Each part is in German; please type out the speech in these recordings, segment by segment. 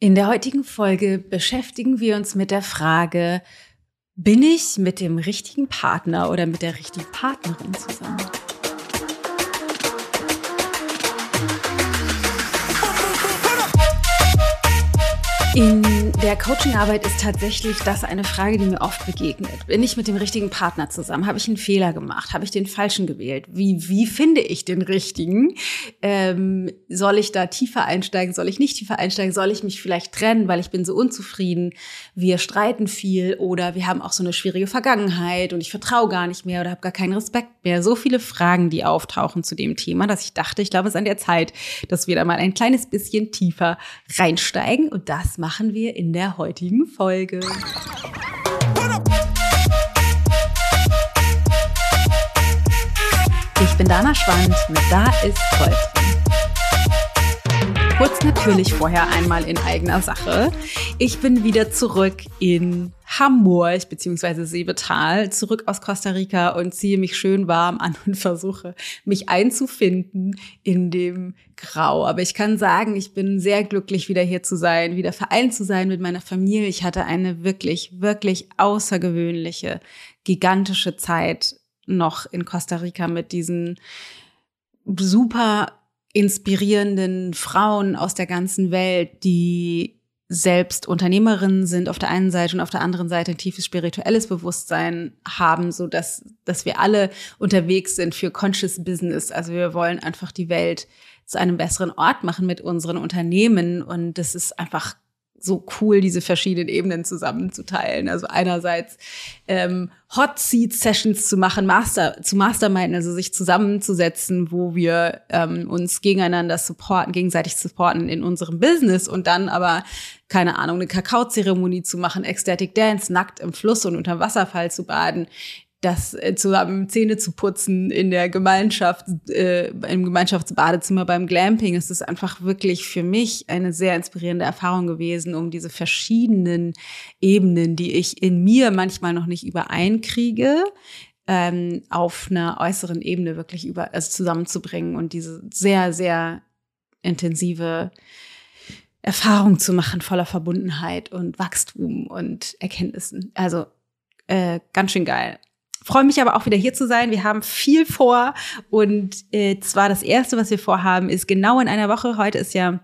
In der heutigen Folge beschäftigen wir uns mit der Frage, bin ich mit dem richtigen Partner oder mit der richtigen Partnerin zusammen? In der Coachingarbeit ist tatsächlich das eine Frage, die mir oft begegnet. Bin ich mit dem richtigen Partner zusammen? Habe ich einen Fehler gemacht? Habe ich den falschen gewählt? Wie, wie finde ich den richtigen? Ähm, soll ich da tiefer einsteigen? Soll ich nicht tiefer einsteigen? Soll ich mich vielleicht trennen, weil ich bin so unzufrieden? Wir streiten viel oder wir haben auch so eine schwierige Vergangenheit und ich vertraue gar nicht mehr oder habe gar keinen Respekt mehr. So viele Fragen, die auftauchen zu dem Thema, dass ich dachte, ich glaube, es ist an der Zeit, dass wir da mal ein kleines bisschen tiefer reinsteigen und das machen wir in der heutigen Folge. Ich bin Dana Schwand mit Da ist Gold Kurz natürlich vorher einmal in eigener Sache. Ich bin wieder zurück in Hamburg bzw. Seebetal, zurück aus Costa Rica und ziehe mich schön warm an und versuche, mich einzufinden in dem Grau. Aber ich kann sagen, ich bin sehr glücklich, wieder hier zu sein, wieder vereint zu sein mit meiner Familie. Ich hatte eine wirklich, wirklich außergewöhnliche, gigantische Zeit noch in Costa Rica mit diesen super inspirierenden Frauen aus der ganzen Welt, die selbst Unternehmerinnen sind auf der einen Seite und auf der anderen Seite ein tiefes spirituelles Bewusstsein haben, so dass, dass wir alle unterwegs sind für Conscious Business. Also wir wollen einfach die Welt zu einem besseren Ort machen mit unseren Unternehmen und das ist einfach so cool, diese verschiedenen Ebenen zusammenzuteilen. Also einerseits ähm, Hot Seat Sessions zu machen, Master zu Masterminden, also sich zusammenzusetzen, wo wir ähm, uns gegeneinander supporten, gegenseitig supporten in unserem Business und dann aber keine Ahnung, eine Kakaozeremonie zu machen, Ecstatic Dance, nackt im Fluss und unter Wasserfall zu baden, das äh, zusammen Zähne zu putzen in der Gemeinschaft, äh, im Gemeinschaftsbadezimmer beim Glamping. Es ist einfach wirklich für mich eine sehr inspirierende Erfahrung gewesen, um diese verschiedenen Ebenen, die ich in mir manchmal noch nicht übereinkriege, ähm, auf einer äußeren Ebene wirklich über, also zusammenzubringen und diese sehr, sehr intensive Erfahrung zu machen voller Verbundenheit und Wachstum und Erkenntnissen. Also äh, ganz schön geil. Freue mich aber auch wieder hier zu sein. Wir haben viel vor und äh, zwar das erste, was wir vorhaben, ist genau in einer Woche. Heute ist ja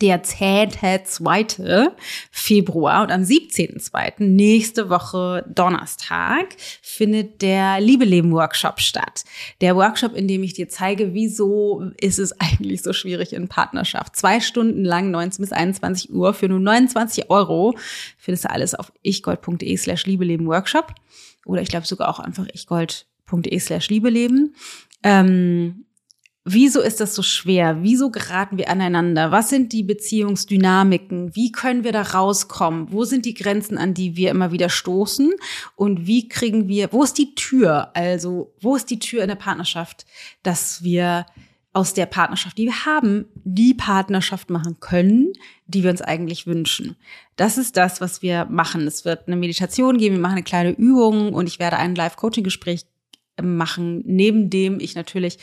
der 10.2. Februar und am 17.2. nächste Woche Donnerstag findet der Liebe Leben Workshop statt. Der Workshop, in dem ich dir zeige, wieso ist es eigentlich so schwierig in Partnerschaft. Zwei Stunden lang, 19 bis 21 Uhr für nur 29 Euro findest du alles auf ichgold.de slash Liebe Leben Workshop oder ich glaube sogar auch einfach ichgold.de slash Liebeleben. Ähm, wieso ist das so schwer? Wieso geraten wir aneinander? Was sind die Beziehungsdynamiken? Wie können wir da rauskommen? Wo sind die Grenzen, an die wir immer wieder stoßen? Und wie kriegen wir, wo ist die Tür? Also, wo ist die Tür in der Partnerschaft, dass wir aus der Partnerschaft, die wir haben, die Partnerschaft machen können, die wir uns eigentlich wünschen. Das ist das, was wir machen. Es wird eine Meditation geben, wir machen eine kleine Übung und ich werde ein Live-Coaching-Gespräch machen, neben dem ich natürlich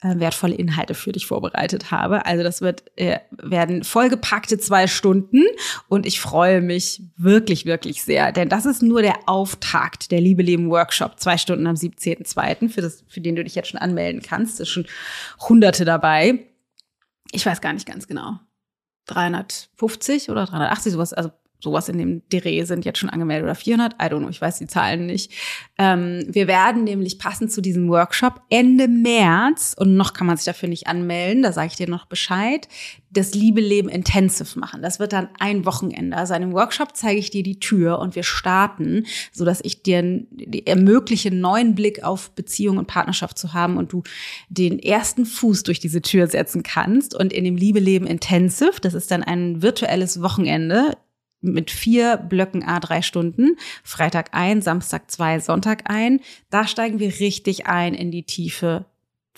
äh, wertvolle Inhalte für dich vorbereitet habe. Also das wird äh, werden vollgepackte zwei Stunden und ich freue mich wirklich, wirklich sehr, denn das ist nur der Auftakt der Liebe Leben Workshop, zwei Stunden am 17.02., für, für den du dich jetzt schon anmelden kannst. Es sind schon Hunderte dabei. Ich weiß gar nicht ganz genau. 350 oder 380, sowas, also sowas in dem Dreh sind jetzt schon angemeldet oder 400, I don't know, ich weiß die Zahlen nicht. Ähm, wir werden nämlich passend zu diesem Workshop Ende März, und noch kann man sich dafür nicht anmelden, da sage ich dir noch Bescheid, das Liebe Leben Intensive machen. Das wird dann ein Wochenende. Also in dem Workshop zeige ich dir die Tür und wir starten, so dass ich dir ermögliche, einen neuen Blick auf Beziehung und Partnerschaft zu haben und du den ersten Fuß durch diese Tür setzen kannst. Und in dem Liebe Leben Intensive, das ist dann ein virtuelles Wochenende, mit vier Blöcken A drei Stunden, Freitag ein, Samstag zwei, Sonntag ein. Da steigen wir richtig ein in die Tiefe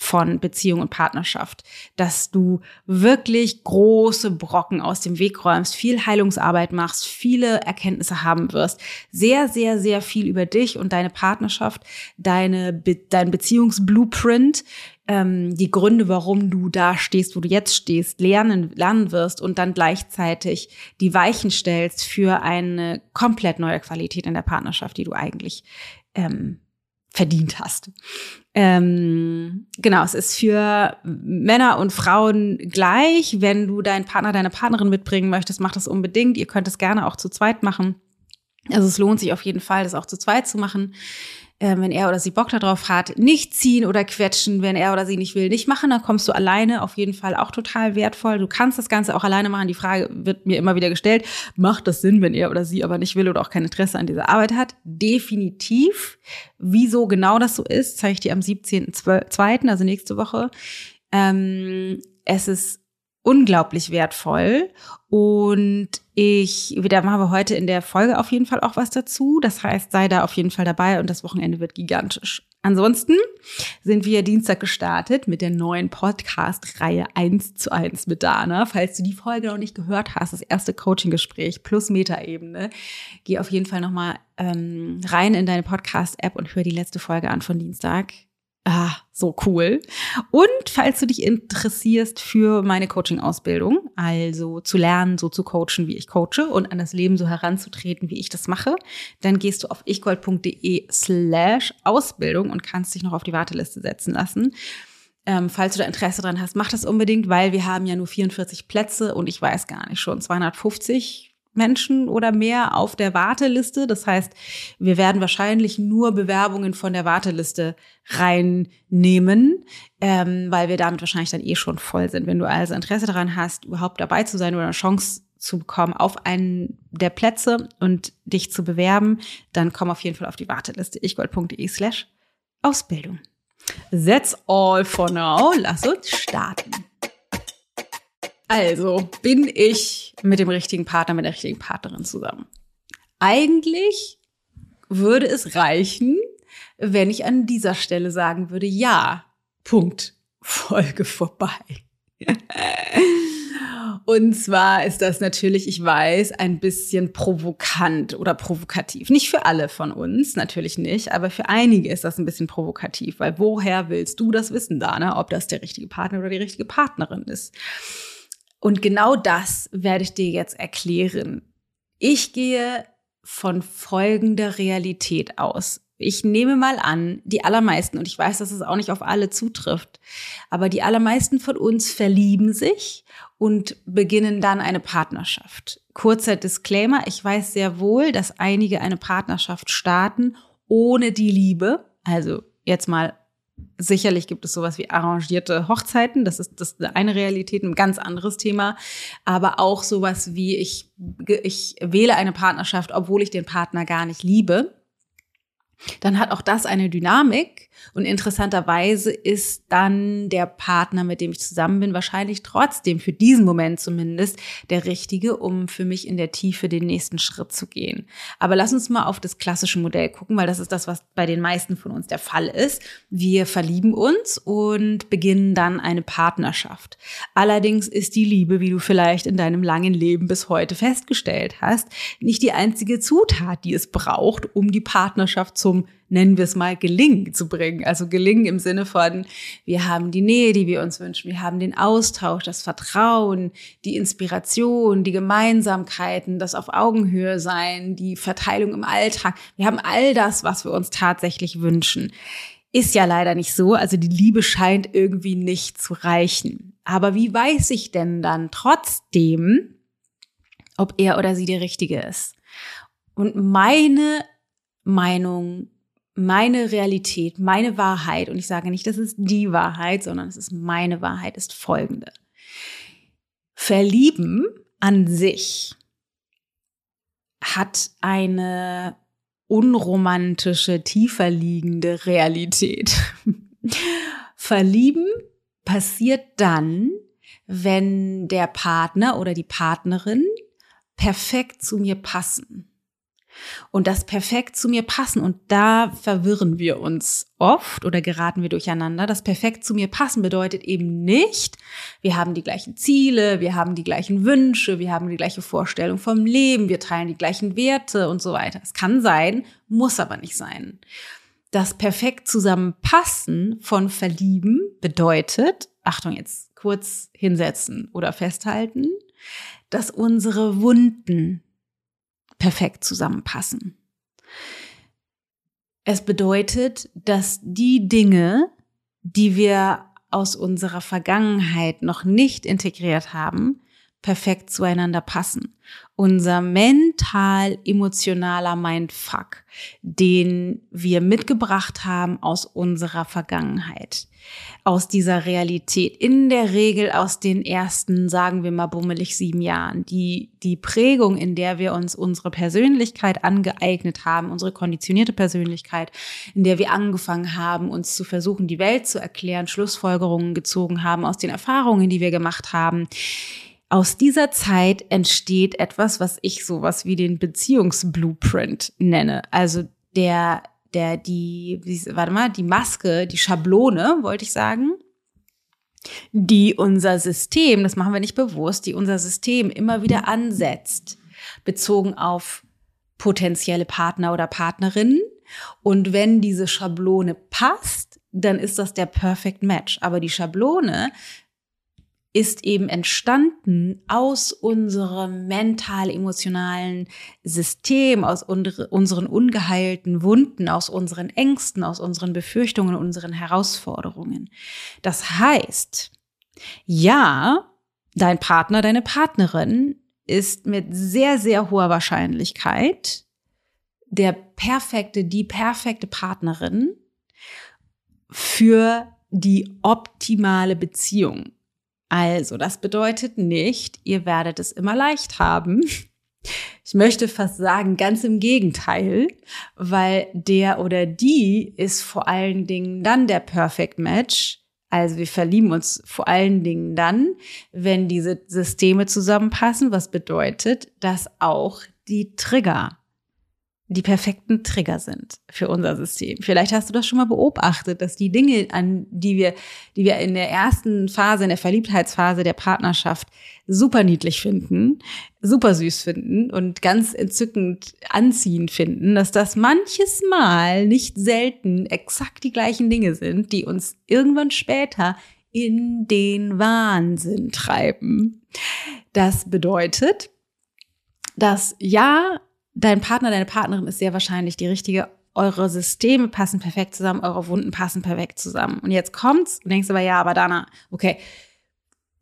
von Beziehung und Partnerschaft, dass du wirklich große Brocken aus dem Weg räumst, viel Heilungsarbeit machst, viele Erkenntnisse haben wirst, sehr, sehr, sehr viel über dich und deine Partnerschaft, deine, dein Beziehungsblueprint ähm, die Gründe, warum du da stehst, wo du jetzt stehst, lernen, lernen wirst und dann gleichzeitig die Weichen stellst für eine komplett neue Qualität in der Partnerschaft, die du eigentlich ähm, verdient hast. Ähm, genau, es ist für Männer und Frauen gleich. Wenn du deinen Partner, deine Partnerin mitbringen möchtest, mach das unbedingt. Ihr könnt es gerne auch zu zweit machen. Also es lohnt sich auf jeden Fall, das auch zu zweit zu machen äh, wenn er oder sie Bock darauf hat, nicht ziehen oder quetschen, wenn er oder sie nicht will, nicht machen, dann kommst du alleine auf jeden Fall auch total wertvoll. Du kannst das Ganze auch alleine machen. Die Frage wird mir immer wieder gestellt, macht das Sinn, wenn er oder sie aber nicht will oder auch kein Interesse an dieser Arbeit hat? Definitiv. Wieso genau das so ist, zeige ich dir am 17.2., also nächste Woche. Ähm, es ist unglaublich wertvoll. Und ich, da machen wir heute in der Folge auf jeden Fall auch was dazu. Das heißt, sei da auf jeden Fall dabei und das Wochenende wird gigantisch. Ansonsten sind wir Dienstag gestartet mit der neuen Podcast-Reihe 1 zu 1 mit Dana. Falls du die Folge noch nicht gehört hast, das erste Coaching-Gespräch plus Metaebene, geh auf jeden Fall nochmal ähm, rein in deine Podcast-App und hör die letzte Folge an von Dienstag. Ah, so cool. Und falls du dich interessierst für meine Coaching-Ausbildung, also zu lernen, so zu coachen, wie ich coache und an das Leben so heranzutreten, wie ich das mache, dann gehst du auf ichgold.de slash Ausbildung und kannst dich noch auf die Warteliste setzen lassen. Ähm, falls du da Interesse dran hast, mach das unbedingt, weil wir haben ja nur 44 Plätze und ich weiß gar nicht schon 250 Menschen oder mehr auf der Warteliste. Das heißt, wir werden wahrscheinlich nur Bewerbungen von der Warteliste reinnehmen, ähm, weil wir damit wahrscheinlich dann eh schon voll sind. Wenn du also Interesse daran hast, überhaupt dabei zu sein oder eine Chance zu bekommen auf einen der Plätze und dich zu bewerben, dann komm auf jeden Fall auf die Warteliste ichgold.de slash Ausbildung. That's all for now. Lass uns starten. Also bin ich mit dem richtigen Partner, mit der richtigen Partnerin zusammen. Eigentlich würde es reichen, wenn ich an dieser Stelle sagen würde, ja, Punkt, Folge vorbei. Und zwar ist das natürlich, ich weiß, ein bisschen provokant oder provokativ. Nicht für alle von uns, natürlich nicht, aber für einige ist das ein bisschen provokativ, weil woher willst du das wissen, Dana, ob das der richtige Partner oder die richtige Partnerin ist? Und genau das werde ich dir jetzt erklären. Ich gehe von folgender Realität aus. Ich nehme mal an, die allermeisten, und ich weiß, dass es auch nicht auf alle zutrifft, aber die allermeisten von uns verlieben sich und beginnen dann eine Partnerschaft. Kurzer Disclaimer, ich weiß sehr wohl, dass einige eine Partnerschaft starten ohne die Liebe. Also jetzt mal Sicherlich gibt es sowas wie arrangierte Hochzeiten. Das ist das eine Realität, ein ganz anderes Thema. Aber auch sowas wie ich, ich wähle eine Partnerschaft, obwohl ich den Partner gar nicht liebe dann hat auch das eine Dynamik. Und interessanterweise ist dann der Partner, mit dem ich zusammen bin, wahrscheinlich trotzdem für diesen Moment zumindest der richtige, um für mich in der Tiefe den nächsten Schritt zu gehen. Aber lass uns mal auf das klassische Modell gucken, weil das ist das, was bei den meisten von uns der Fall ist. Wir verlieben uns und beginnen dann eine Partnerschaft. Allerdings ist die Liebe, wie du vielleicht in deinem langen Leben bis heute festgestellt hast, nicht die einzige Zutat, die es braucht, um die Partnerschaft zu zum, nennen wir es mal, Gelingen zu bringen. Also Gelingen im Sinne von, wir haben die Nähe, die wir uns wünschen, wir haben den Austausch, das Vertrauen, die Inspiration, die Gemeinsamkeiten, das auf Augenhöhe sein, die Verteilung im Alltag. Wir haben all das, was wir uns tatsächlich wünschen. Ist ja leider nicht so. Also die Liebe scheint irgendwie nicht zu reichen. Aber wie weiß ich denn dann trotzdem, ob er oder sie der Richtige ist? Und meine Meinung, meine Realität, meine Wahrheit, und ich sage nicht, das ist die Wahrheit, sondern es ist meine Wahrheit, ist folgende. Verlieben an sich hat eine unromantische, tiefer liegende Realität. Verlieben passiert dann, wenn der Partner oder die Partnerin perfekt zu mir passen und das perfekt zu mir passen. Und da verwirren wir uns oft oder geraten wir durcheinander. Das perfekt zu mir passen bedeutet eben nicht, wir haben die gleichen Ziele, wir haben die gleichen Wünsche, wir haben die gleiche Vorstellung vom Leben, wir teilen die gleichen Werte und so weiter. Es kann sein, muss aber nicht sein. das perfekt zusammenpassen von Verlieben bedeutet, Achtung, jetzt kurz hinsetzen oder festhalten, dass unsere Wunden perfekt zusammenpassen. Es bedeutet, dass die Dinge, die wir aus unserer Vergangenheit noch nicht integriert haben, perfekt zueinander passen. Unser mental-emotionaler Mindfuck, den wir mitgebracht haben aus unserer Vergangenheit, aus dieser Realität, in der Regel aus den ersten, sagen wir mal, bummelig sieben Jahren, die, die Prägung, in der wir uns unsere Persönlichkeit angeeignet haben, unsere konditionierte Persönlichkeit, in der wir angefangen haben, uns zu versuchen, die Welt zu erklären, Schlussfolgerungen gezogen haben aus den Erfahrungen, die wir gemacht haben, aus dieser Zeit entsteht etwas, was ich sowas wie den Beziehungsblueprint nenne. Also der, der, die, warte mal, die Maske, die Schablone, wollte ich sagen, die unser System, das machen wir nicht bewusst, die unser System immer wieder ansetzt, bezogen auf potenzielle Partner oder Partnerinnen. Und wenn diese Schablone passt, dann ist das der Perfect Match. Aber die Schablone ist eben entstanden aus unserem mental-emotionalen System, aus unseren ungeheilten Wunden, aus unseren Ängsten, aus unseren Befürchtungen, unseren Herausforderungen. Das heißt, ja, dein Partner, deine Partnerin ist mit sehr, sehr hoher Wahrscheinlichkeit der perfekte, die perfekte Partnerin für die optimale Beziehung. Also, das bedeutet nicht, ihr werdet es immer leicht haben. Ich möchte fast sagen, ganz im Gegenteil, weil der oder die ist vor allen Dingen dann der Perfect Match. Also wir verlieben uns vor allen Dingen dann, wenn diese Systeme zusammenpassen, was bedeutet, dass auch die Trigger die perfekten Trigger sind für unser System. Vielleicht hast du das schon mal beobachtet, dass die Dinge, an die wir, die wir in der ersten Phase, in der Verliebtheitsphase der Partnerschaft super niedlich finden, super süß finden und ganz entzückend anziehend finden, dass das manches Mal nicht selten exakt die gleichen Dinge sind, die uns irgendwann später in den Wahnsinn treiben. Das bedeutet, dass ja, dein Partner, deine Partnerin ist sehr wahrscheinlich die richtige. Eure Systeme passen perfekt zusammen, eure Wunden passen perfekt zusammen. Und jetzt kommt's und denkst aber, ja, aber Dana, okay,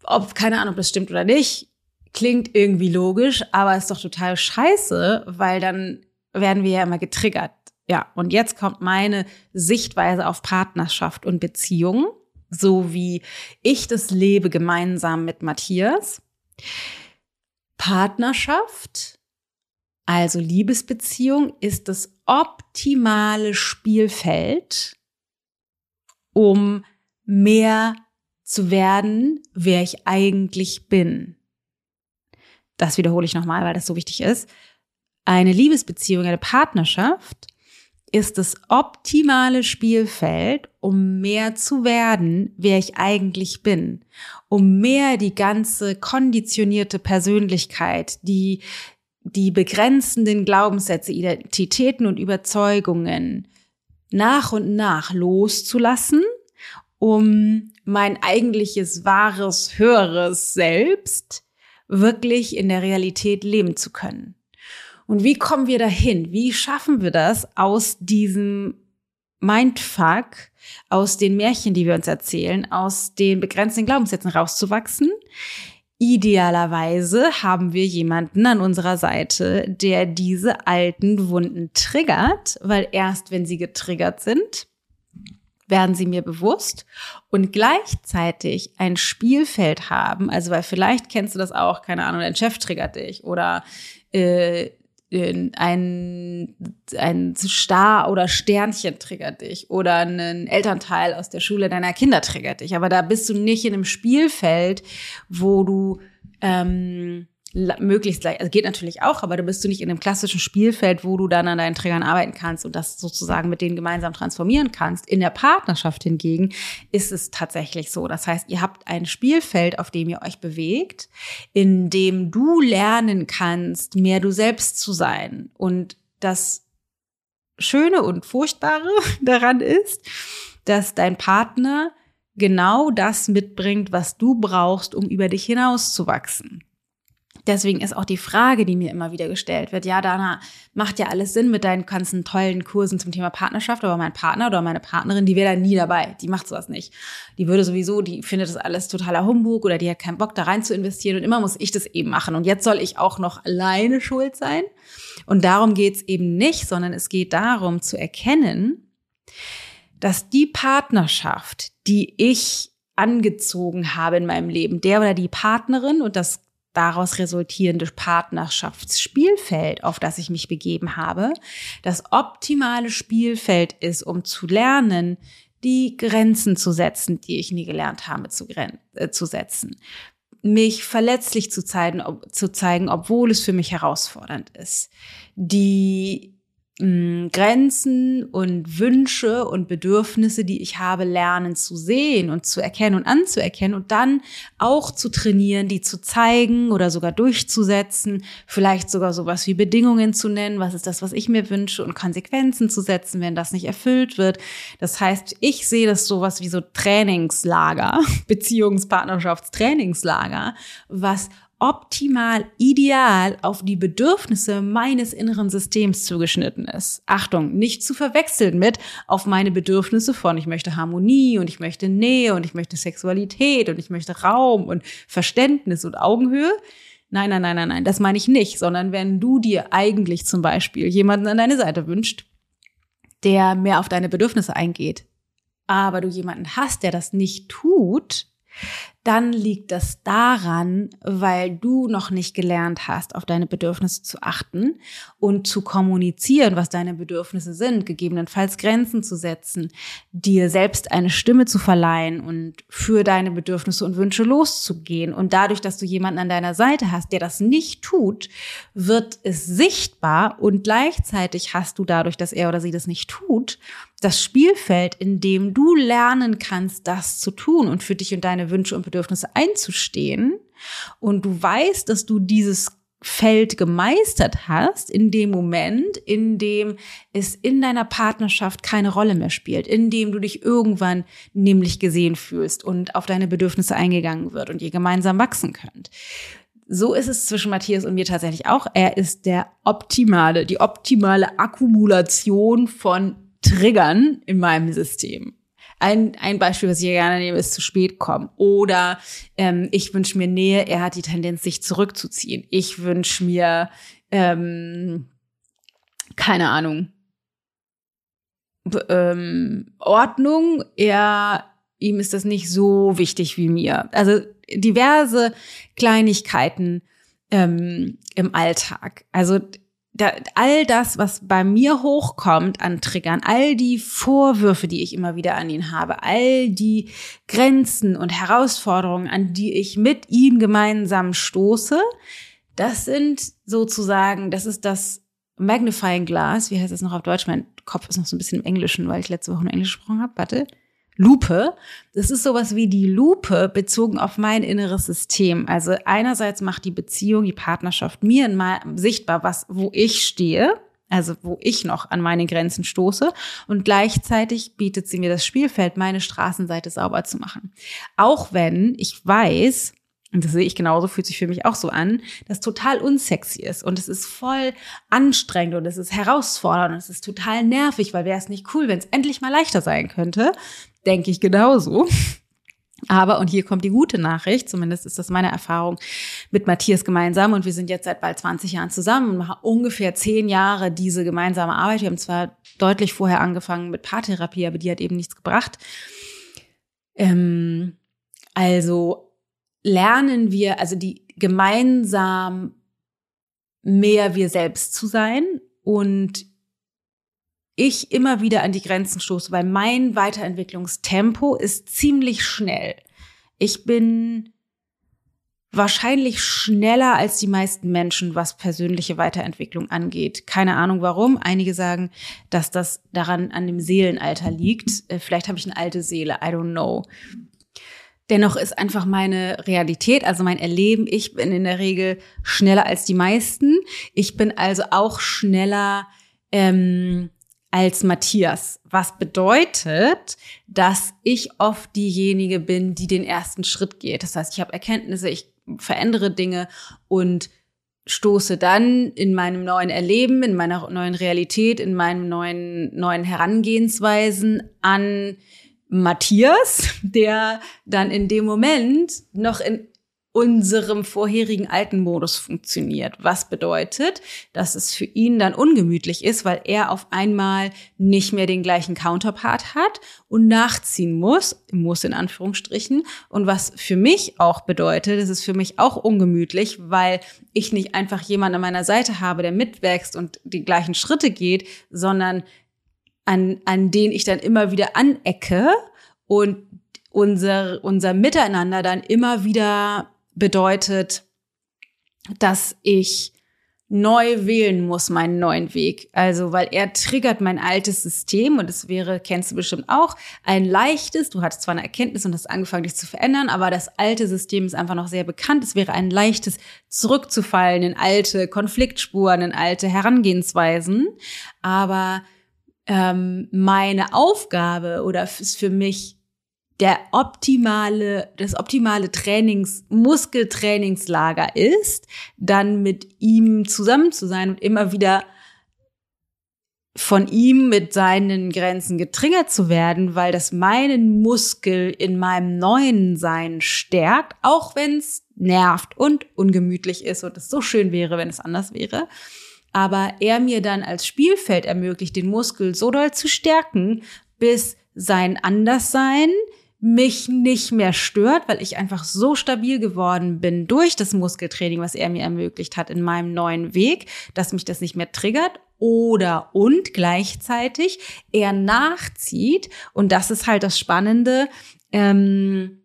ob, keine Ahnung, ob das stimmt oder nicht, klingt irgendwie logisch, aber ist doch total scheiße, weil dann werden wir ja immer getriggert. Ja, und jetzt kommt meine Sichtweise auf Partnerschaft und Beziehung, so wie ich das lebe gemeinsam mit Matthias. Partnerschaft also Liebesbeziehung ist das optimale Spielfeld, um mehr zu werden, wer ich eigentlich bin. Das wiederhole ich nochmal, weil das so wichtig ist. Eine Liebesbeziehung, eine Partnerschaft ist das optimale Spielfeld, um mehr zu werden, wer ich eigentlich bin, um mehr die ganze konditionierte Persönlichkeit, die die begrenzenden Glaubenssätze, Identitäten und Überzeugungen nach und nach loszulassen, um mein eigentliches, wahres, höheres Selbst wirklich in der Realität leben zu können. Und wie kommen wir dahin? Wie schaffen wir das aus diesem Mindfuck, aus den Märchen, die wir uns erzählen, aus den begrenzten Glaubenssätzen rauszuwachsen? Idealerweise haben wir jemanden an unserer Seite, der diese alten Wunden triggert, weil erst wenn sie getriggert sind, werden sie mir bewusst und gleichzeitig ein Spielfeld haben. Also weil vielleicht kennst du das auch, keine Ahnung, dein Chef triggert dich oder äh, ein, ein Star oder Sternchen triggert dich oder ein Elternteil aus der Schule deiner Kinder triggert dich. Aber da bist du nicht in einem Spielfeld, wo du ähm, möglichst gleich, also geht natürlich auch, aber da bist du nicht in einem klassischen Spielfeld, wo du dann an deinen Trägern arbeiten kannst und das sozusagen mit denen gemeinsam transformieren kannst. In der Partnerschaft hingegen ist es tatsächlich so. Das heißt, ihr habt ein Spielfeld, auf dem ihr euch bewegt, in dem du lernen kannst, mehr du selbst zu sein und das Schöne und Furchtbare daran ist, dass dein Partner genau das mitbringt, was du brauchst, um über dich hinauszuwachsen. Deswegen ist auch die Frage, die mir immer wieder gestellt wird, ja, Dana, macht ja alles Sinn mit deinen ganzen tollen Kursen zum Thema Partnerschaft, aber mein Partner oder meine Partnerin, die wäre da nie dabei, die macht sowas nicht. Die würde sowieso, die findet das alles totaler Humbug oder die hat keinen Bock da rein zu investieren und immer muss ich das eben machen und jetzt soll ich auch noch alleine schuld sein. Und darum geht's eben nicht, sondern es geht darum zu erkennen, dass die Partnerschaft, die ich angezogen habe in meinem Leben, der oder die Partnerin und das daraus resultierende Partnerschaftsspielfeld, auf das ich mich begeben habe, das optimale Spielfeld ist, um zu lernen, die Grenzen zu setzen, die ich nie gelernt habe zu, äh, zu setzen. Mich verletzlich zu zeigen, ob, zu zeigen, obwohl es für mich herausfordernd ist. Die Grenzen und Wünsche und Bedürfnisse, die ich habe, lernen zu sehen und zu erkennen und anzuerkennen und dann auch zu trainieren, die zu zeigen oder sogar durchzusetzen, vielleicht sogar sowas wie Bedingungen zu nennen, was ist das, was ich mir wünsche und Konsequenzen zu setzen, wenn das nicht erfüllt wird. Das heißt, ich sehe das sowas wie so Trainingslager, Beziehungspartnerschaftstrainingslager, was optimal, ideal auf die Bedürfnisse meines inneren Systems zugeschnitten ist. Achtung, nicht zu verwechseln mit auf meine Bedürfnisse von ich möchte Harmonie und ich möchte Nähe und ich möchte Sexualität und ich möchte Raum und Verständnis und Augenhöhe. Nein, nein, nein, nein, nein, das meine ich nicht, sondern wenn du dir eigentlich zum Beispiel jemanden an deine Seite wünscht, der mehr auf deine Bedürfnisse eingeht, aber du jemanden hast, der das nicht tut, dann liegt das daran, weil du noch nicht gelernt hast, auf deine Bedürfnisse zu achten und zu kommunizieren, was deine Bedürfnisse sind, gegebenenfalls Grenzen zu setzen, dir selbst eine Stimme zu verleihen und für deine Bedürfnisse und Wünsche loszugehen. Und dadurch, dass du jemanden an deiner Seite hast, der das nicht tut, wird es sichtbar und gleichzeitig hast du dadurch, dass er oder sie das nicht tut, das Spielfeld, in dem du lernen kannst, das zu tun und für dich und deine Wünsche und Bedürfnisse einzustehen. Und du weißt, dass du dieses Feld gemeistert hast, in dem Moment, in dem es in deiner Partnerschaft keine Rolle mehr spielt, in dem du dich irgendwann nämlich gesehen fühlst und auf deine Bedürfnisse eingegangen wird und ihr gemeinsam wachsen könnt. So ist es zwischen Matthias und mir tatsächlich auch. Er ist der optimale, die optimale Akkumulation von Triggern in meinem System. Ein, ein Beispiel, was ich gerne nehme, ist zu spät kommen. Oder ähm, ich wünsche mir Nähe, er hat die Tendenz, sich zurückzuziehen. Ich wünsche mir, ähm, keine Ahnung, ähm, Ordnung, er, ihm ist das nicht so wichtig wie mir. Also diverse Kleinigkeiten ähm, im Alltag. Also da, all das, was bei mir hochkommt an Triggern, all die Vorwürfe, die ich immer wieder an ihn habe, all die Grenzen und Herausforderungen, an die ich mit ihm gemeinsam stoße, das sind sozusagen, das ist das Magnifying Glass, wie heißt das noch auf Deutsch? Mein Kopf ist noch so ein bisschen im Englischen, weil ich letzte Woche nur Englisch gesprochen habe. Warte. Lupe. Das ist sowas wie die Lupe bezogen auf mein inneres System. Also einerseits macht die Beziehung, die Partnerschaft mir mal sichtbar, was, wo ich stehe. Also wo ich noch an meine Grenzen stoße und gleichzeitig bietet sie mir das Spielfeld, meine Straßenseite sauber zu machen. Auch wenn ich weiß, und das sehe ich genauso, fühlt sich für mich auch so an, das total unsexy ist und es ist voll anstrengend und es ist herausfordernd und es ist total nervig, weil wäre es nicht cool, wenn es endlich mal leichter sein könnte, denke ich genauso. Aber, und hier kommt die gute Nachricht, zumindest ist das meine Erfahrung mit Matthias gemeinsam und wir sind jetzt seit bald 20 Jahren zusammen und machen ungefähr zehn Jahre diese gemeinsame Arbeit. Wir haben zwar deutlich vorher angefangen mit Paartherapie, aber die hat eben nichts gebracht. Ähm, also lernen wir, also die gemeinsam mehr wir selbst zu sein und ich immer wieder an die Grenzen stoße, weil mein Weiterentwicklungstempo ist ziemlich schnell. Ich bin wahrscheinlich schneller als die meisten Menschen, was persönliche Weiterentwicklung angeht. Keine Ahnung warum. Einige sagen, dass das daran an dem Seelenalter liegt. Äh, vielleicht habe ich eine alte Seele. I don't know. Dennoch ist einfach meine Realität, also mein Erleben, ich bin in der Regel schneller als die meisten. Ich bin also auch schneller ähm, als Matthias. Was bedeutet, dass ich oft diejenige bin, die den ersten Schritt geht. Das heißt, ich habe Erkenntnisse, ich verändere Dinge und stoße dann in meinem neuen Erleben, in meiner neuen Realität, in meinen neuen, neuen Herangehensweisen an Matthias, der dann in dem Moment noch in unserem vorherigen alten Modus funktioniert. Was bedeutet, dass es für ihn dann ungemütlich ist, weil er auf einmal nicht mehr den gleichen Counterpart hat und nachziehen muss, muss in Anführungsstrichen. Und was für mich auch bedeutet, es ist für mich auch ungemütlich, weil ich nicht einfach jemanden an meiner Seite habe, der mitwächst und die gleichen Schritte geht, sondern an, an den ich dann immer wieder anecke und unser, unser Miteinander dann immer wieder bedeutet, dass ich neu wählen muss, meinen neuen Weg. Also, weil er triggert mein altes System und es wäre, kennst du bestimmt auch, ein leichtes, du hattest zwar eine Erkenntnis und hast angefangen, dich zu verändern, aber das alte System ist einfach noch sehr bekannt. Es wäre ein leichtes, zurückzufallen in alte Konfliktspuren, in alte Herangehensweisen. Aber ähm, meine Aufgabe oder ist für mich der optimale, das optimale Trainings, Muskeltrainingslager ist, dann mit ihm zusammen zu sein und immer wieder von ihm mit seinen Grenzen getriggert zu werden, weil das meinen Muskel in meinem neuen Sein stärkt, auch wenn es nervt und ungemütlich ist und es so schön wäre, wenn es anders wäre. Aber er mir dann als Spielfeld ermöglicht, den Muskel so doll zu stärken, bis sein Anderssein mich nicht mehr stört, weil ich einfach so stabil geworden bin durch das Muskeltraining, was er mir ermöglicht hat in meinem neuen Weg, dass mich das nicht mehr triggert oder und gleichzeitig er nachzieht und das ist halt das Spannende. Ähm,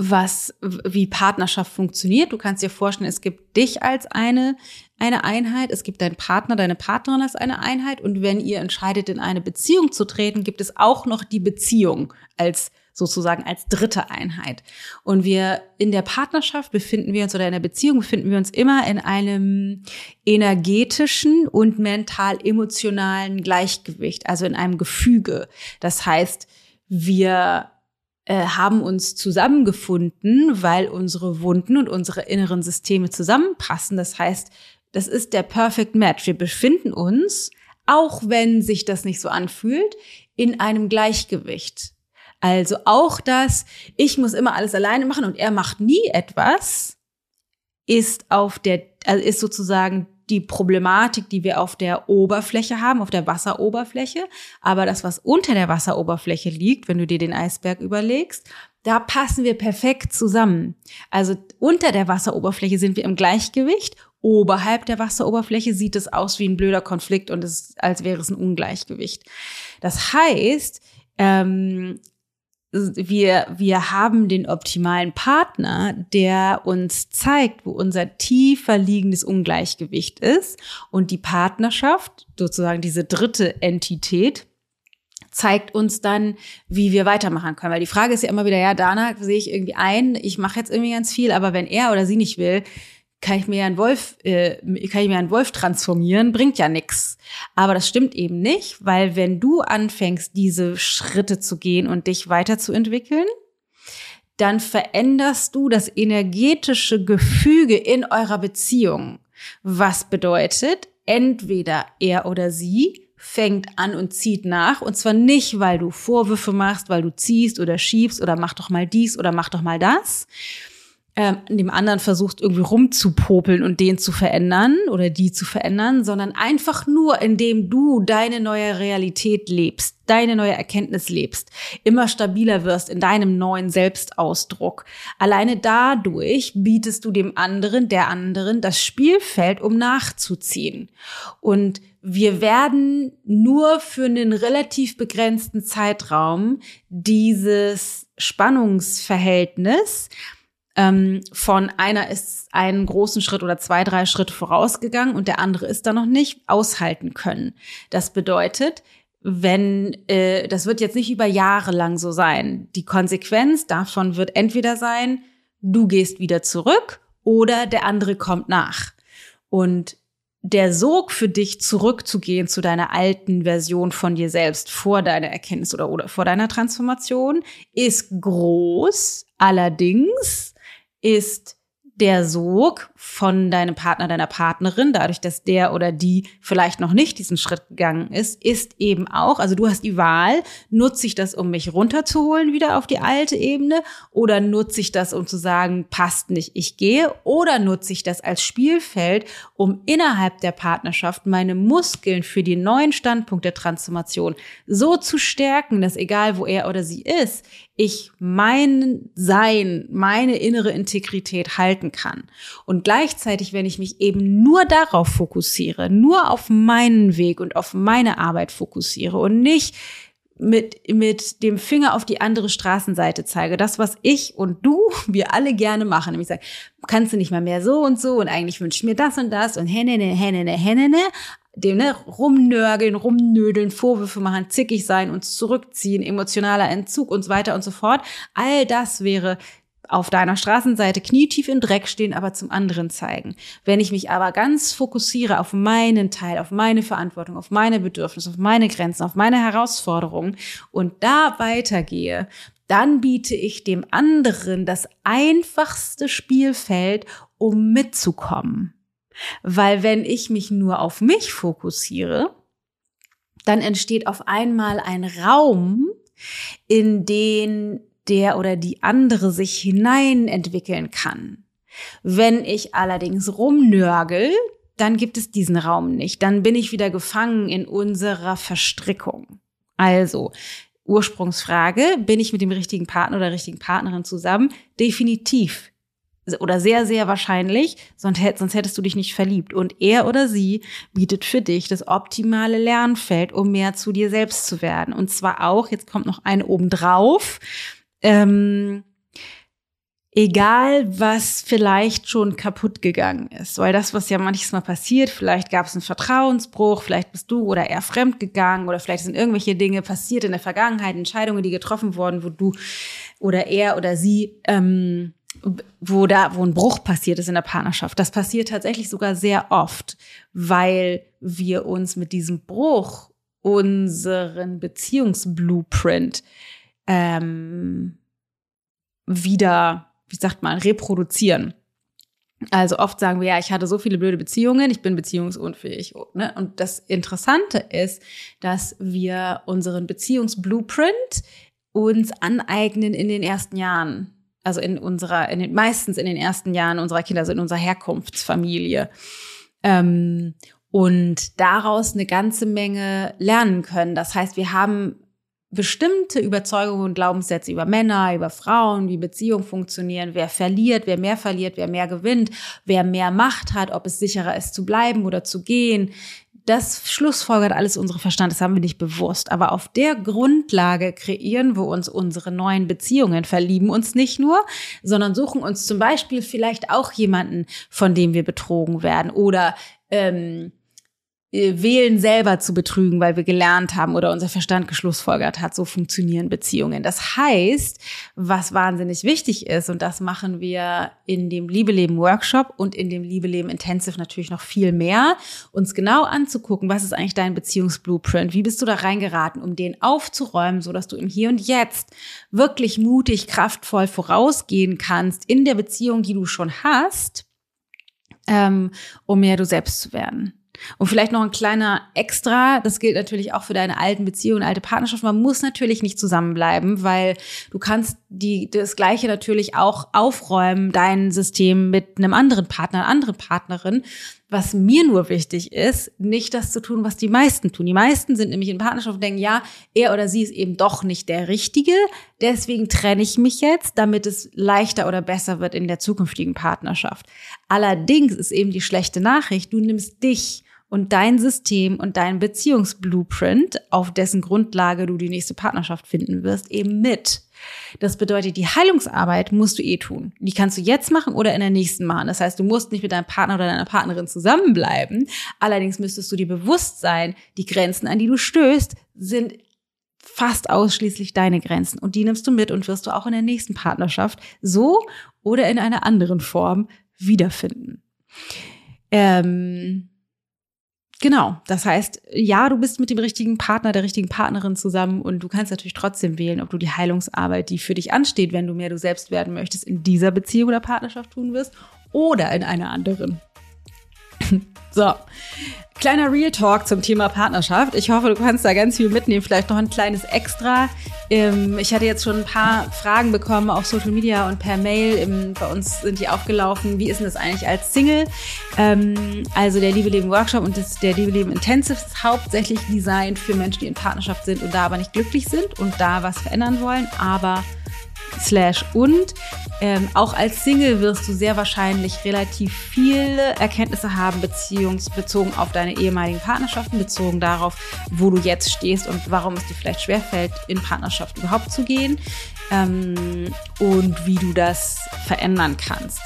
was, wie Partnerschaft funktioniert. Du kannst dir vorstellen, es gibt dich als eine, eine Einheit, es gibt deinen Partner, deine Partnerin als eine Einheit und wenn ihr entscheidet, in eine Beziehung zu treten, gibt es auch noch die Beziehung als sozusagen als dritte Einheit. Und wir in der Partnerschaft befinden wir uns oder in der Beziehung befinden wir uns immer in einem energetischen und mental-emotionalen Gleichgewicht, also in einem Gefüge. Das heißt, wir äh, haben uns zusammengefunden, weil unsere Wunden und unsere inneren Systeme zusammenpassen. Das heißt, das ist der Perfect Match. Wir befinden uns, auch wenn sich das nicht so anfühlt, in einem Gleichgewicht. Also auch das, ich muss immer alles alleine machen und er macht nie etwas, ist auf der, also ist sozusagen die Problematik, die wir auf der Oberfläche haben, auf der Wasseroberfläche. Aber das, was unter der Wasseroberfläche liegt, wenn du dir den Eisberg überlegst, da passen wir perfekt zusammen. Also unter der Wasseroberfläche sind wir im Gleichgewicht. Oberhalb der Wasseroberfläche sieht es aus wie ein blöder Konflikt und es als wäre es ein Ungleichgewicht. Das heißt, ähm, wir, wir haben den optimalen Partner, der uns zeigt, wo unser tiefer liegendes Ungleichgewicht ist. Und die Partnerschaft, sozusagen diese dritte Entität, zeigt uns dann, wie wir weitermachen können. Weil die Frage ist ja immer wieder, ja, Dana sehe ich irgendwie ein, ich mache jetzt irgendwie ganz viel, aber wenn er oder sie nicht will, kann ich mir einen Wolf, äh, kann ich mir einen Wolf transformieren, bringt ja nix. Aber das stimmt eben nicht, weil wenn du anfängst, diese Schritte zu gehen und dich weiterzuentwickeln, dann veränderst du das energetische Gefüge in eurer Beziehung. Was bedeutet, entweder er oder sie fängt an und zieht nach. Und zwar nicht, weil du Vorwürfe machst, weil du ziehst oder schiebst oder mach doch mal dies oder mach doch mal das, ähm, dem anderen versucht irgendwie rumzupopeln und den zu verändern oder die zu verändern, sondern einfach nur, indem du deine neue Realität lebst, deine neue Erkenntnis lebst, immer stabiler wirst in deinem neuen Selbstausdruck. Alleine dadurch bietest du dem anderen, der anderen, das Spielfeld, um nachzuziehen. Und wir werden nur für einen relativ begrenzten Zeitraum dieses Spannungsverhältnis ähm, von einer ist einen großen Schritt oder zwei, drei Schritte vorausgegangen und der andere ist da noch nicht, aushalten können. Das bedeutet, wenn, äh, das wird jetzt nicht über Jahre lang so sein. Die Konsequenz davon wird entweder sein, du gehst wieder zurück oder der andere kommt nach. Und der Sog für dich zurückzugehen zu deiner alten Version von dir selbst vor deiner Erkenntnis oder, oder vor deiner Transformation ist groß. Allerdings ist der Sog von deinem Partner, deiner Partnerin, dadurch, dass der oder die vielleicht noch nicht diesen Schritt gegangen ist, ist eben auch, also du hast die Wahl, nutze ich das, um mich runterzuholen wieder auf die alte Ebene oder nutze ich das, um zu sagen, passt nicht, ich gehe oder nutze ich das als Spielfeld, um innerhalb der Partnerschaft meine Muskeln für die neuen Standpunkt der Transformation so zu stärken, dass egal wo er oder sie ist, ich mein Sein, meine innere Integrität halten kann. Und gleichzeitig, wenn ich mich eben nur darauf fokussiere, nur auf meinen Weg und auf meine Arbeit fokussiere und nicht mit, mit dem Finger auf die andere Straßenseite zeige. Das, was ich und du, wir alle gerne machen. Nämlich sagen, kannst du nicht mal mehr so und so und eigentlich wünsche ich mir das und das und hennene, hennene, hennene dem ne, rumnörgeln, rumnödeln, Vorwürfe machen, zickig sein, uns zurückziehen, emotionaler Entzug und so weiter und so fort. All das wäre auf deiner Straßenseite knietief im Dreck stehen, aber zum anderen zeigen. Wenn ich mich aber ganz fokussiere auf meinen Teil, auf meine Verantwortung, auf meine Bedürfnisse, auf meine Grenzen, auf meine Herausforderungen und da weitergehe, dann biete ich dem anderen das einfachste Spielfeld, um mitzukommen. Weil wenn ich mich nur auf mich fokussiere, dann entsteht auf einmal ein Raum, in den der oder die andere sich hinein entwickeln kann. Wenn ich allerdings rumnörgel, dann gibt es diesen Raum nicht. Dann bin ich wieder gefangen in unserer Verstrickung. Also, Ursprungsfrage, bin ich mit dem richtigen Partner oder richtigen Partnerin zusammen? Definitiv oder sehr, sehr wahrscheinlich, sonst, hättest du dich nicht verliebt. Und er oder sie bietet für dich das optimale Lernfeld, um mehr zu dir selbst zu werden. Und zwar auch, jetzt kommt noch eine obendrauf, ähm, egal was vielleicht schon kaputt gegangen ist. Weil das, was ja manchmal passiert, vielleicht gab es einen Vertrauensbruch, vielleicht bist du oder er fremd gegangen oder vielleicht sind irgendwelche Dinge passiert in der Vergangenheit, Entscheidungen, die getroffen wurden, wo du oder er oder sie ähm, wo da, wo ein Bruch passiert ist in der Partnerschaft. Das passiert tatsächlich sogar sehr oft, weil wir uns mit diesem Bruch unseren Beziehungsblueprint ähm, wieder, wie sagt man, reproduzieren. Also oft sagen wir, ja, ich hatte so viele blöde Beziehungen, ich bin beziehungsunfähig. Ne? Und das Interessante ist, dass wir unseren Beziehungsblueprint uns aneignen in den ersten Jahren also in unserer, in den, meistens in den ersten Jahren unserer Kinder, also in unserer Herkunftsfamilie. Ähm, und daraus eine ganze Menge lernen können. Das heißt, wir haben bestimmte Überzeugungen und Glaubenssätze über Männer, über Frauen, wie Beziehungen funktionieren, wer verliert, wer mehr verliert, wer mehr gewinnt, wer mehr Macht hat, ob es sicherer ist zu bleiben oder zu gehen, das schlussfolgert alles unsere Verstand, das haben wir nicht bewusst. Aber auf der Grundlage kreieren wir uns unsere neuen Beziehungen, verlieben uns nicht nur, sondern suchen uns zum Beispiel vielleicht auch jemanden, von dem wir betrogen werden oder ähm, äh, wählen selber zu betrügen, weil wir gelernt haben oder unser Verstand geschlussfolgert hat, so funktionieren Beziehungen. Das heißt, was wahnsinnig wichtig ist, und das machen wir in dem Liebeleben Workshop und in dem Liebeleben Intensive natürlich noch viel mehr, uns genau anzugucken, was ist eigentlich dein Beziehungsblueprint? Wie bist du da reingeraten, um den aufzuräumen, so dass du im Hier und Jetzt wirklich mutig, kraftvoll vorausgehen kannst in der Beziehung, die du schon hast, ähm, um mehr du selbst zu werden. Und vielleicht noch ein kleiner Extra, das gilt natürlich auch für deine alten Beziehungen, alte Partnerschaften. Man muss natürlich nicht zusammenbleiben, weil du kannst die, das Gleiche natürlich auch aufräumen, dein System mit einem anderen Partner, einer anderen Partnerin. Was mir nur wichtig ist, nicht das zu tun, was die meisten tun. Die meisten sind nämlich in Partnerschaft und denken, ja, er oder sie ist eben doch nicht der Richtige. Deswegen trenne ich mich jetzt, damit es leichter oder besser wird in der zukünftigen Partnerschaft. Allerdings ist eben die schlechte Nachricht, du nimmst dich und dein System und dein Beziehungsblueprint, auf dessen Grundlage du die nächste Partnerschaft finden wirst, eben mit. Das bedeutet, die Heilungsarbeit musst du eh tun. Die kannst du jetzt machen oder in der nächsten machen. Das heißt, du musst nicht mit deinem Partner oder deiner Partnerin zusammenbleiben. Allerdings müsstest du dir bewusst sein, die Grenzen, an die du stößt, sind fast ausschließlich deine Grenzen. Und die nimmst du mit und wirst du auch in der nächsten Partnerschaft so oder in einer anderen Form wiederfinden. Ähm Genau, das heißt, ja, du bist mit dem richtigen Partner, der richtigen Partnerin zusammen und du kannst natürlich trotzdem wählen, ob du die Heilungsarbeit, die für dich ansteht, wenn du mehr du selbst werden möchtest, in dieser Beziehung oder Partnerschaft tun wirst oder in einer anderen. so, Kleiner Real Talk zum Thema Partnerschaft. Ich hoffe, du kannst da ganz viel mitnehmen. Vielleicht noch ein kleines Extra. Ähm, ich hatte jetzt schon ein paar Fragen bekommen auf Social Media und per Mail. Bei uns sind die aufgelaufen. Wie ist denn das eigentlich als Single? Ähm, also der Liebe Leben Workshop und der Liebe Leben Intensive ist hauptsächlich designt für Menschen, die in Partnerschaft sind und da aber nicht glücklich sind und da was verändern wollen, aber slash und. Ähm, auch als Single wirst du sehr wahrscheinlich relativ viele Erkenntnisse haben, bezogen auf deine ehemaligen Partnerschaften, bezogen darauf, wo du jetzt stehst und warum es dir vielleicht schwerfällt, in Partnerschaft überhaupt zu gehen ähm, und wie du das verändern kannst.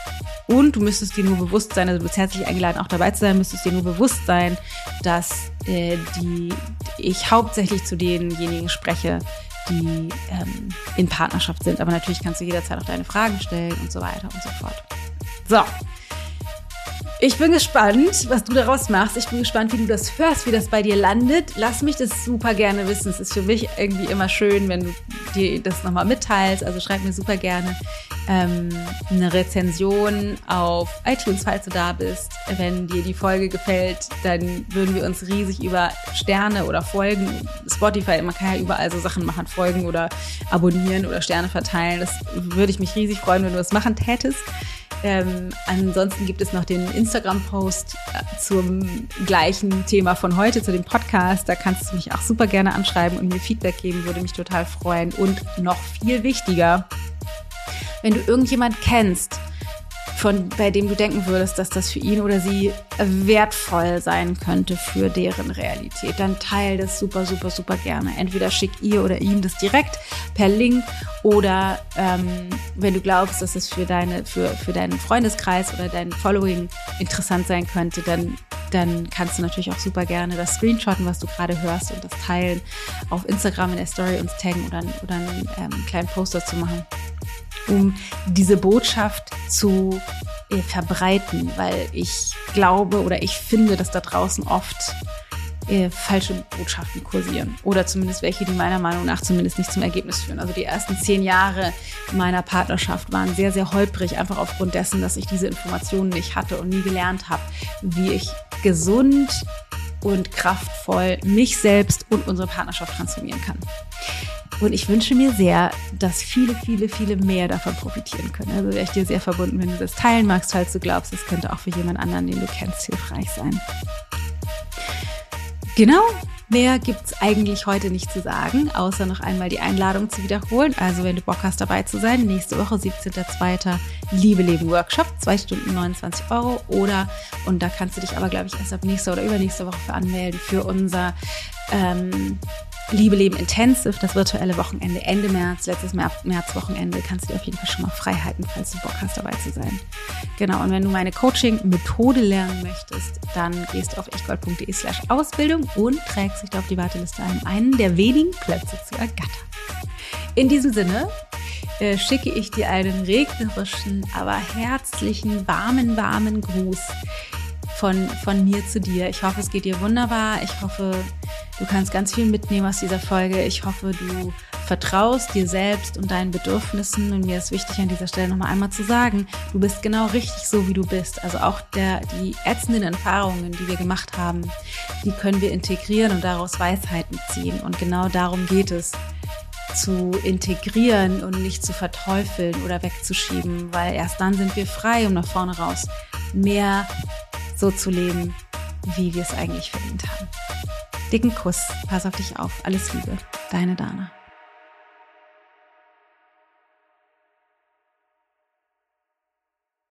Und du müsstest dir nur bewusst sein, also du bist herzlich eingeladen, auch dabei zu sein, müsstest dir nur bewusst sein, dass äh, die, ich hauptsächlich zu denjenigen spreche, die ähm, in Partnerschaft sind. Aber natürlich kannst du jederzeit auch deine Fragen stellen und so weiter und so fort. So. Ich bin gespannt, was du daraus machst. Ich bin gespannt, wie du das hörst, wie das bei dir landet. Lass mich das super gerne wissen. Es ist für mich irgendwie immer schön, wenn du dir das nochmal mitteilst. Also schreib mir super gerne ähm, eine Rezension auf iTunes, falls du da bist. Wenn dir die Folge gefällt, dann würden wir uns riesig über Sterne oder Folgen, Spotify, man kann ja überall so Sachen machen, Folgen oder abonnieren oder Sterne verteilen. Das würde ich mich riesig freuen, wenn du das machen tätest. Ähm, ansonsten gibt es noch den Instagram-Post äh, zum gleichen Thema von heute, zu dem Podcast. Da kannst du mich auch super gerne anschreiben und mir Feedback geben, würde mich total freuen. Und noch viel wichtiger, wenn du irgendjemand kennst, von, bei dem du denken würdest, dass das für ihn oder sie wertvoll sein könnte für deren Realität, dann teile das super, super, super gerne. Entweder schickt ihr oder ihm das direkt per Link oder ähm, wenn du glaubst, dass es für, deine, für, für deinen Freundeskreis oder dein Following interessant sein könnte, dann, dann kannst du natürlich auch super gerne das Screenshotten, was du gerade hörst und das teilen auf Instagram in der Story uns taggen oder, oder einen ähm, kleinen Poster zu machen um diese Botschaft zu äh, verbreiten, weil ich glaube oder ich finde, dass da draußen oft äh, falsche Botschaften kursieren oder zumindest welche, die meiner Meinung nach zumindest nicht zum Ergebnis führen. Also die ersten zehn Jahre meiner Partnerschaft waren sehr, sehr holprig, einfach aufgrund dessen, dass ich diese Informationen nicht hatte und nie gelernt habe, wie ich gesund und kraftvoll mich selbst und unsere Partnerschaft transformieren kann. Und ich wünsche mir sehr, dass viele, viele, viele mehr davon profitieren können. Also wäre ich dir sehr verbunden, wenn du das teilen magst, falls du glaubst, es könnte auch für jemand anderen, den du kennst, hilfreich sein. Genau, Mehr gibt's eigentlich heute nicht zu sagen, außer noch einmal die Einladung zu wiederholen. Also wenn du Bock hast, dabei zu sein, nächste Woche, 17.02. Liebe Leben Workshop, zwei Stunden 29 Euro. Oder, und da kannst du dich aber, glaube ich, erst ab nächster oder übernächste Woche für anmelden, für unser ähm, Liebe Leben Intensive, das virtuelle Wochenende Ende März, letztes März-Wochenende, kannst du dir auf jeden Fall schon mal frei halten, falls du Bock hast, dabei zu sein. Genau, und wenn du meine Coaching-Methode lernen möchtest, dann gehst du auf echtgold.de slash Ausbildung und trägst dich auf die Warteliste ein, einen der wenigen Plätze zu ergattern. In diesem Sinne äh, schicke ich dir einen regnerischen, aber herzlichen, warmen, warmen Gruß von, von mir zu dir. Ich hoffe, es geht dir wunderbar. Ich hoffe, Du kannst ganz viel mitnehmen aus dieser Folge. Ich hoffe, du vertraust dir selbst und deinen Bedürfnissen. Und mir ist wichtig, an dieser Stelle nochmal einmal zu sagen, du bist genau richtig so, wie du bist. Also auch der, die ätzenden Erfahrungen, die wir gemacht haben, die können wir integrieren und daraus Weisheiten ziehen. Und genau darum geht es zu integrieren und nicht zu verteufeln oder wegzuschieben, weil erst dann sind wir frei, um nach vorne raus mehr so zu leben, wie wir es eigentlich verdient haben. Dicken Kuss, pass auf dich auf. Alles Liebe, deine Dana.